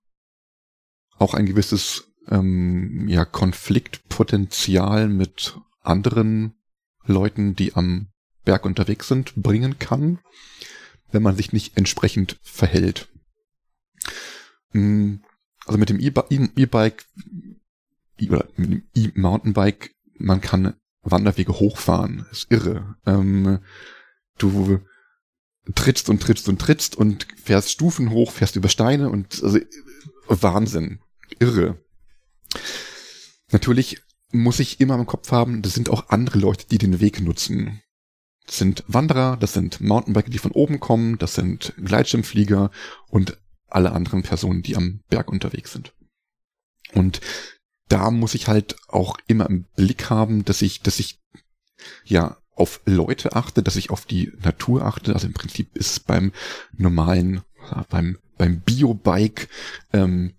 auch ein gewisses ähm, ja, Konfliktpotenzial mit anderen Leuten, die am Berg unterwegs sind, bringen kann, wenn man sich nicht entsprechend verhält. Mm, also mit dem E-Bike oder mit dem E-Mountainbike, man kann Wanderwege hochfahren. ist irre. Ähm, du trittst und trittst und trittst und fährst Stufen hoch, fährst über Steine und also Wahnsinn. Irre. Natürlich muss ich immer im Kopf haben, das sind auch andere Leute, die den Weg nutzen. Das sind Wanderer, das sind Mountainbiker, die von oben kommen, das sind Gleitschirmflieger und alle anderen Personen, die am Berg unterwegs sind. Und da muss ich halt auch immer im Blick haben, dass ich, dass ich ja auf Leute achte, dass ich auf die Natur achte. Also im Prinzip ist beim normalen, beim, beim Biobike ähm,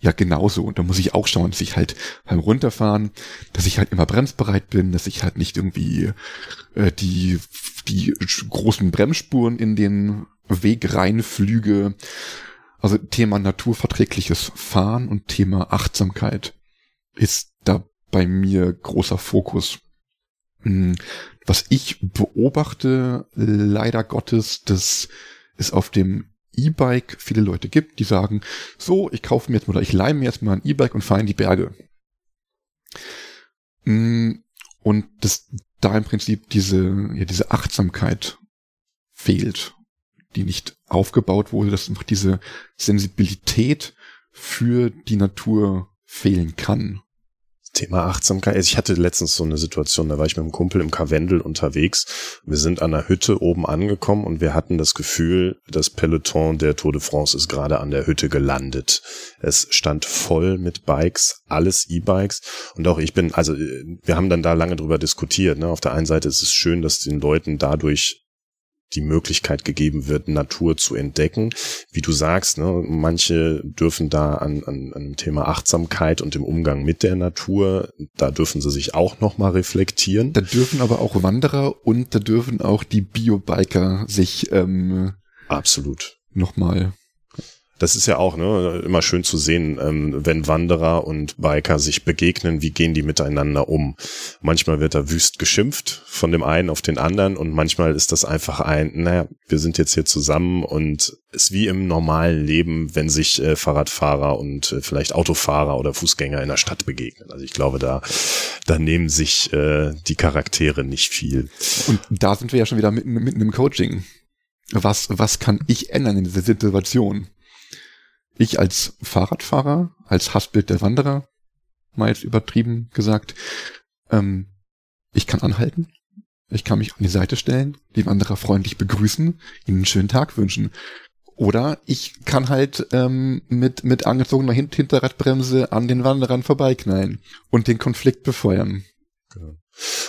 ja genauso. Und da muss ich auch schauen, dass ich halt beim Runterfahren, dass ich halt immer bremsbereit bin, dass ich halt nicht irgendwie äh, die, die großen Bremsspuren in den Weg reinflüge. Also Thema naturverträgliches Fahren und Thema Achtsamkeit ist da bei mir großer Fokus. Hm, was ich beobachte, leider Gottes, dass es auf dem E-Bike viele Leute gibt, die sagen, so, ich kaufe mir jetzt mal oder ich leih mir jetzt mal ein E-Bike und fahre in die Berge. Hm, und dass da im Prinzip diese, ja, diese Achtsamkeit fehlt, die nicht aufgebaut wurde, dass einfach diese Sensibilität für die Natur fehlen kann. Thema Achtsamkeit. Also ich hatte letztens so eine Situation, da war ich mit einem Kumpel im Karwendel unterwegs. Wir sind an der Hütte oben angekommen und wir hatten das Gefühl, das Peloton der Tour de France ist gerade an der Hütte gelandet. Es stand voll mit Bikes, alles E-Bikes. Und auch ich bin, also wir haben dann da lange drüber diskutiert. Ne? Auf der einen Seite ist es schön, dass den Leuten dadurch die Möglichkeit gegeben wird, Natur zu entdecken. Wie du sagst, ne, manche dürfen da an, an, an dem Thema Achtsamkeit und dem Umgang mit der Natur, da dürfen sie sich auch nochmal reflektieren. Da dürfen aber auch Wanderer und da dürfen auch die Biobiker sich ähm, absolut nochmal das ist ja auch ne, immer schön zu sehen, ähm, wenn Wanderer und Biker sich begegnen, wie gehen die miteinander um. Manchmal wird da wüst geschimpft von dem einen auf den anderen und manchmal ist das einfach ein, naja, wir sind jetzt hier zusammen und ist wie im normalen Leben, wenn sich äh, Fahrradfahrer und äh, vielleicht Autofahrer oder Fußgänger in der Stadt begegnen. Also ich glaube, da, da nehmen sich äh, die Charaktere nicht viel. Und da sind wir ja schon wieder mitten, mitten im Coaching. Was, was kann ich ändern in dieser Situation? Ich als Fahrradfahrer, als Hassbild der Wanderer, mal jetzt übertrieben gesagt, ähm, ich kann anhalten, ich kann mich an die Seite stellen, die Wanderer freundlich begrüßen, ihnen einen schönen Tag wünschen. Oder ich kann halt ähm, mit, mit angezogener Hinterradbremse an den Wanderern vorbeiknallen und den Konflikt befeuern. Genau.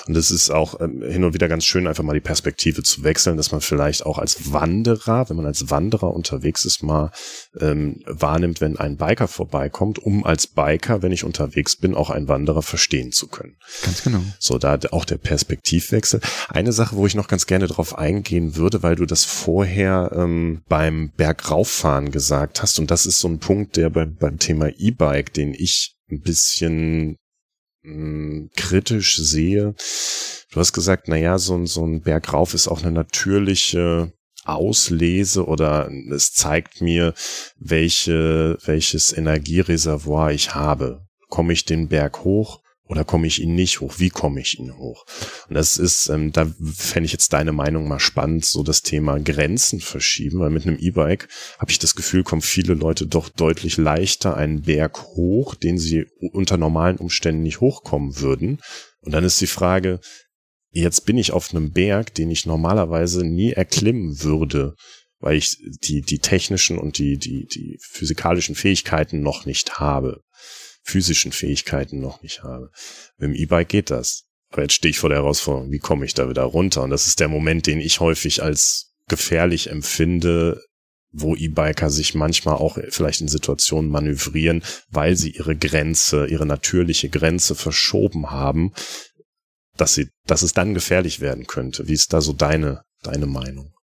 Und es ist auch ähm, hin und wieder ganz schön, einfach mal die Perspektive zu wechseln, dass man vielleicht auch als Wanderer, wenn man als Wanderer unterwegs ist, mal ähm, wahrnimmt, wenn ein Biker vorbeikommt, um als Biker, wenn ich unterwegs bin, auch einen Wanderer verstehen zu können. Ganz genau. So, da auch der Perspektivwechsel. Eine Sache, wo ich noch ganz gerne drauf eingehen würde, weil du das vorher ähm, beim Bergrauffahren gesagt hast, und das ist so ein Punkt, der bei, beim Thema E-Bike, den ich ein bisschen mh, kritisch sehe. Du hast gesagt, na ja, so, so ein Berg rauf ist auch eine natürliche Auslese oder es zeigt mir, welche, welches Energiereservoir ich habe. Komme ich den Berg hoch, oder komme ich ihn nicht hoch? Wie komme ich ihn hoch? Und das ist, ähm, da fände ich jetzt deine Meinung mal spannend, so das Thema Grenzen verschieben, weil mit einem E-Bike habe ich das Gefühl, kommen viele Leute doch deutlich leichter einen Berg hoch, den sie unter normalen Umständen nicht hochkommen würden. Und dann ist die Frage, jetzt bin ich auf einem Berg, den ich normalerweise nie erklimmen würde, weil ich die, die technischen und die, die, die physikalischen Fähigkeiten noch nicht habe physischen Fähigkeiten noch nicht habe. Mit dem E-Bike geht das. Aber jetzt stehe ich vor der Herausforderung, wie komme ich da wieder runter? Und das ist der Moment, den ich häufig als gefährlich empfinde, wo E-Biker sich manchmal auch vielleicht in Situationen manövrieren, weil sie ihre Grenze, ihre natürliche Grenze verschoben haben, dass sie, dass es dann gefährlich werden könnte. Wie ist da so deine, deine Meinung?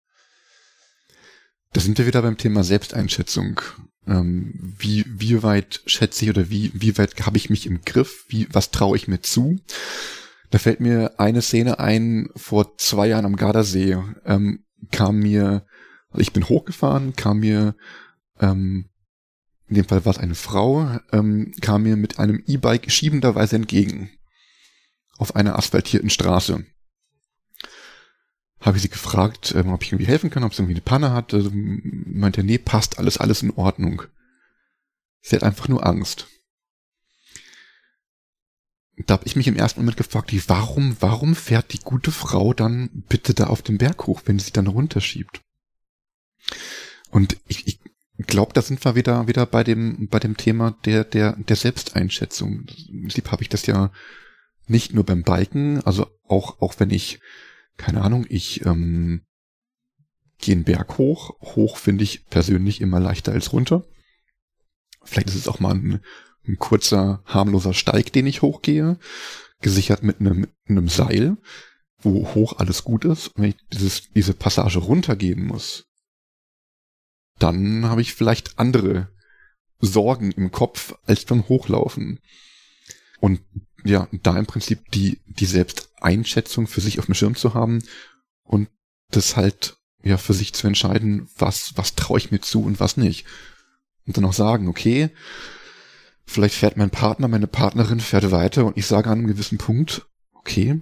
Da sind wir wieder beim Thema Selbsteinschätzung ähm, wie, wie weit schätze ich oder wie, wie weit habe ich mich im Griff, wie, was traue ich mir zu. Da fällt mir eine Szene ein, vor zwei Jahren am Gardasee ähm, kam mir, also ich bin hochgefahren, kam mir, ähm, in dem Fall war es eine Frau, ähm, kam mir mit einem E-Bike schiebenderweise entgegen. auf einer asphaltierten Straße. Habe ich sie gefragt, ähm, ob ich irgendwie helfen kann, ob sie irgendwie eine Panne hat. Also, meinte, nee, passt alles, alles in Ordnung. Sie hat einfach nur Angst. Da habe ich mich im ersten Moment gefragt, warum, warum fährt die gute Frau dann bitte da auf den Berg hoch, wenn sie dann runterschiebt? Und ich, ich glaube, da sind wir wieder, wieder bei dem, bei dem Thema der, der, der Selbsteinschätzung. Im Prinzip habe ich das ja nicht nur beim Biken, also auch, auch wenn ich, keine Ahnung, ich ähm, gehe einen Berg hoch. Hoch finde ich persönlich immer leichter als runter. Vielleicht ist es auch mal ein, ein kurzer, harmloser Steig, den ich hochgehe, gesichert mit einem, einem Seil, wo hoch alles gut ist. Und wenn ich dieses, diese Passage runtergehen muss, dann habe ich vielleicht andere Sorgen im Kopf als beim Hochlaufen. Und ja, da im Prinzip die, die Selbsteinschätzung für sich auf dem Schirm zu haben und das halt ja für sich zu entscheiden, was, was traue ich mir zu und was nicht. Und dann auch sagen, okay, vielleicht fährt mein Partner, meine Partnerin fährt weiter und ich sage an einem gewissen Punkt, okay,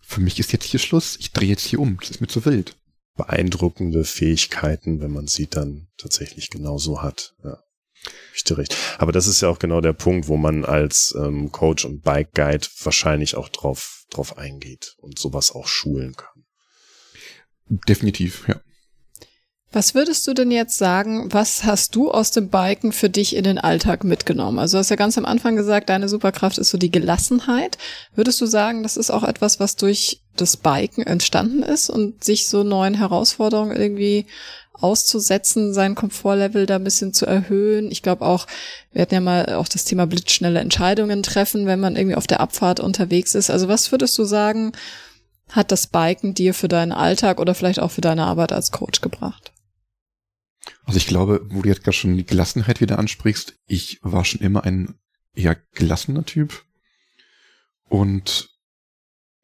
für mich ist jetzt hier Schluss, ich drehe jetzt hier um, das ist mir zu wild beeindruckende Fähigkeiten, wenn man sie dann tatsächlich genauso hat. Ja. Recht. Aber das ist ja auch genau der Punkt, wo man als ähm, Coach und Bike Guide wahrscheinlich auch drauf, drauf eingeht und sowas auch schulen kann. Definitiv, ja. Was würdest du denn jetzt sagen, was hast du aus dem Biken für dich in den Alltag mitgenommen? Also du hast ja ganz am Anfang gesagt, deine Superkraft ist so die Gelassenheit. Würdest du sagen, das ist auch etwas, was durch das Biken entstanden ist und sich so neuen Herausforderungen irgendwie auszusetzen, sein Komfortlevel da ein bisschen zu erhöhen. Ich glaube auch, wir hatten ja mal auch das Thema blitzschnelle Entscheidungen treffen, wenn man irgendwie auf der Abfahrt unterwegs ist. Also was würdest du sagen, hat das Biken dir für deinen Alltag oder vielleicht auch für deine Arbeit als Coach gebracht? Also ich glaube, wo du jetzt gerade schon die Gelassenheit wieder ansprichst, ich war schon immer ein eher gelassener Typ. Und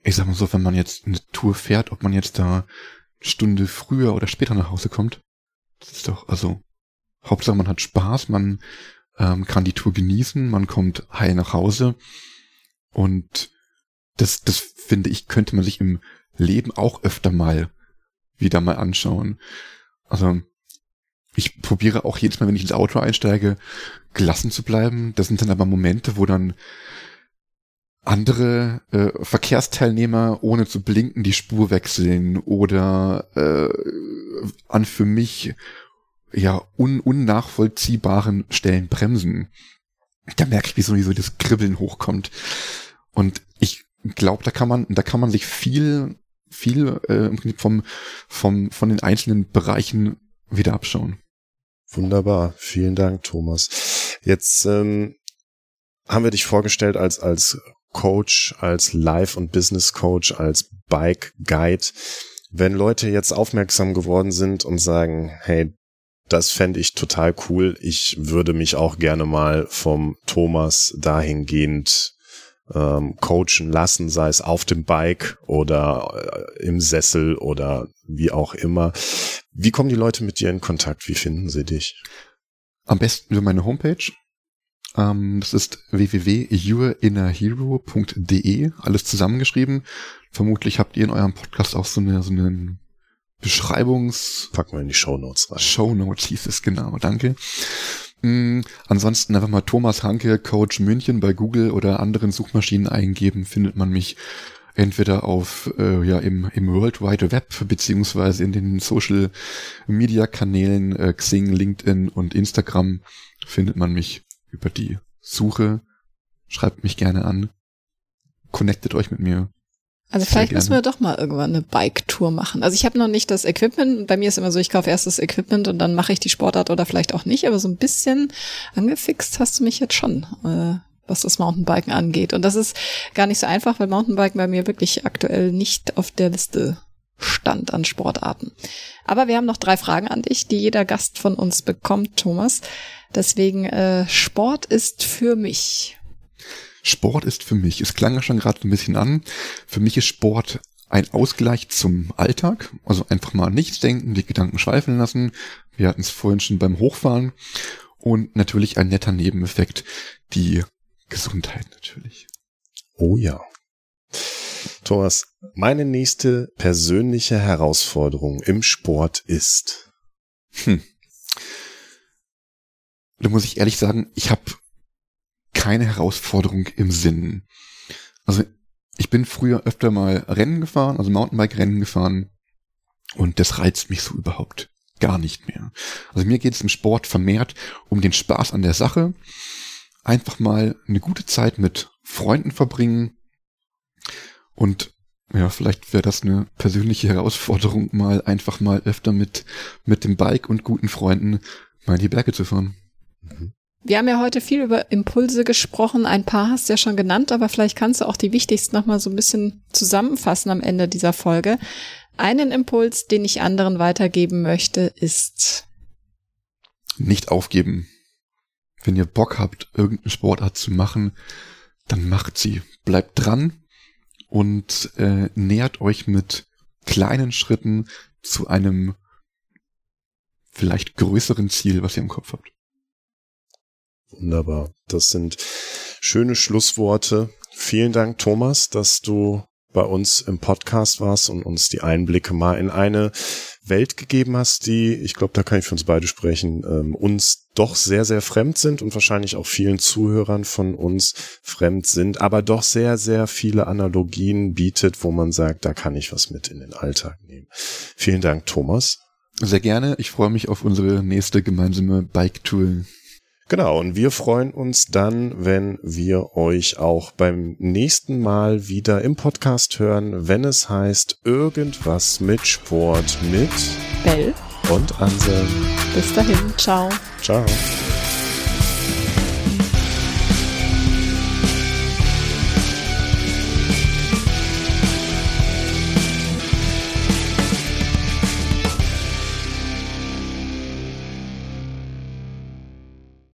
ich sag mal so, wenn man jetzt eine Tour fährt, ob man jetzt da Stunde früher oder später nach Hause kommt, das ist doch, also, Hauptsache man hat Spaß, man ähm, kann die Tour genießen, man kommt heil nach Hause. Und das, das finde ich, könnte man sich im Leben auch öfter mal wieder mal anschauen. Also, ich probiere auch jedes Mal, wenn ich ins Auto einsteige, gelassen zu bleiben. Das sind dann aber Momente, wo dann andere äh, Verkehrsteilnehmer ohne zu blinken die Spur wechseln oder äh, an für mich ja un unnachvollziehbaren Stellen bremsen. Da merke ich, wie so, wie so das Kribbeln hochkommt. Und ich glaube, da kann man, da kann man sich viel, viel äh, vom, vom, von den einzelnen Bereichen wieder abschauen. Wunderbar, vielen Dank, Thomas. Jetzt ähm, haben wir dich vorgestellt als als Coach, als Life- und Business Coach, als Bike Guide. Wenn Leute jetzt aufmerksam geworden sind und sagen, hey, das fände ich total cool, ich würde mich auch gerne mal vom Thomas dahingehend ähm, coachen lassen, sei es auf dem Bike oder äh, im Sessel oder wie auch immer. Wie kommen die Leute mit dir in Kontakt? Wie finden sie dich? Am besten über meine Homepage ähm, das ist www.yourinnerhero.de, alles zusammengeschrieben. Vermutlich habt ihr in eurem Podcast auch so eine, so einen Beschreibungs... Packen wir in die Show Notes rein. Show Notes hieß es, genau, danke. Mhm, ansonsten einfach mal Thomas Hanke, Coach München bei Google oder anderen Suchmaschinen eingeben, findet man mich entweder auf äh, ja im im World Wide Web beziehungsweise in den Social Media Kanälen äh, Xing, LinkedIn und Instagram findet man mich über die Suche. Schreibt mich gerne an. Connectet euch mit mir. Also vielleicht müssen wir doch mal irgendwann eine Bike-Tour machen. Also ich habe noch nicht das Equipment. Bei mir ist immer so, ich kaufe erst das Equipment und dann mache ich die Sportart oder vielleicht auch nicht. Aber so ein bisschen angefixt hast du mich jetzt schon, äh, was das Mountainbiken angeht. Und das ist gar nicht so einfach, weil Mountainbiken bei mir wirklich aktuell nicht auf der Liste stand an Sportarten. Aber wir haben noch drei Fragen an dich, die jeder Gast von uns bekommt, Thomas. Deswegen, äh, Sport ist für mich. Sport ist für mich, es klang ja schon gerade ein bisschen an, für mich ist Sport ein Ausgleich zum Alltag, also einfach mal nichts denken, die Gedanken schweifen lassen. Wir hatten es vorhin schon beim Hochfahren und natürlich ein netter Nebeneffekt, die Gesundheit natürlich. Oh ja. Thomas, meine nächste persönliche Herausforderung im Sport ist. Hm. Da muss ich ehrlich sagen, ich habe keine Herausforderung im Sinn. Also ich bin früher öfter mal Rennen gefahren, also Mountainbike-Rennen gefahren und das reizt mich so überhaupt gar nicht mehr. Also mir geht es im Sport vermehrt um den Spaß an der Sache, einfach mal eine gute Zeit mit Freunden verbringen und ja, vielleicht wäre das eine persönliche Herausforderung, mal einfach mal öfter mit, mit dem Bike und guten Freunden mal in die Berge zu fahren. Mhm. Wir haben ja heute viel über Impulse gesprochen. Ein paar hast du ja schon genannt, aber vielleicht kannst du auch die wichtigsten nochmal so ein bisschen zusammenfassen am Ende dieser Folge. Einen Impuls, den ich anderen weitergeben möchte, ist nicht aufgeben. Wenn ihr Bock habt, irgendeine Sportart zu machen, dann macht sie. Bleibt dran und äh, nähert euch mit kleinen Schritten zu einem vielleicht größeren Ziel, was ihr im Kopf habt. Wunderbar. Das sind schöne Schlussworte. Vielen Dank, Thomas, dass du bei uns im Podcast warst und uns die Einblicke mal in eine Welt gegeben hast, die, ich glaube, da kann ich für uns beide sprechen, ähm, uns doch sehr, sehr fremd sind und wahrscheinlich auch vielen Zuhörern von uns fremd sind, aber doch sehr, sehr viele Analogien bietet, wo man sagt, da kann ich was mit in den Alltag nehmen. Vielen Dank, Thomas. Sehr gerne. Ich freue mich auf unsere nächste gemeinsame Bike-Tour. Genau, und wir freuen uns dann, wenn wir euch auch beim nächsten Mal wieder im Podcast hören, wenn es heißt irgendwas mit Sport mit Bell und Anselm. Bis dahin, ciao. Ciao.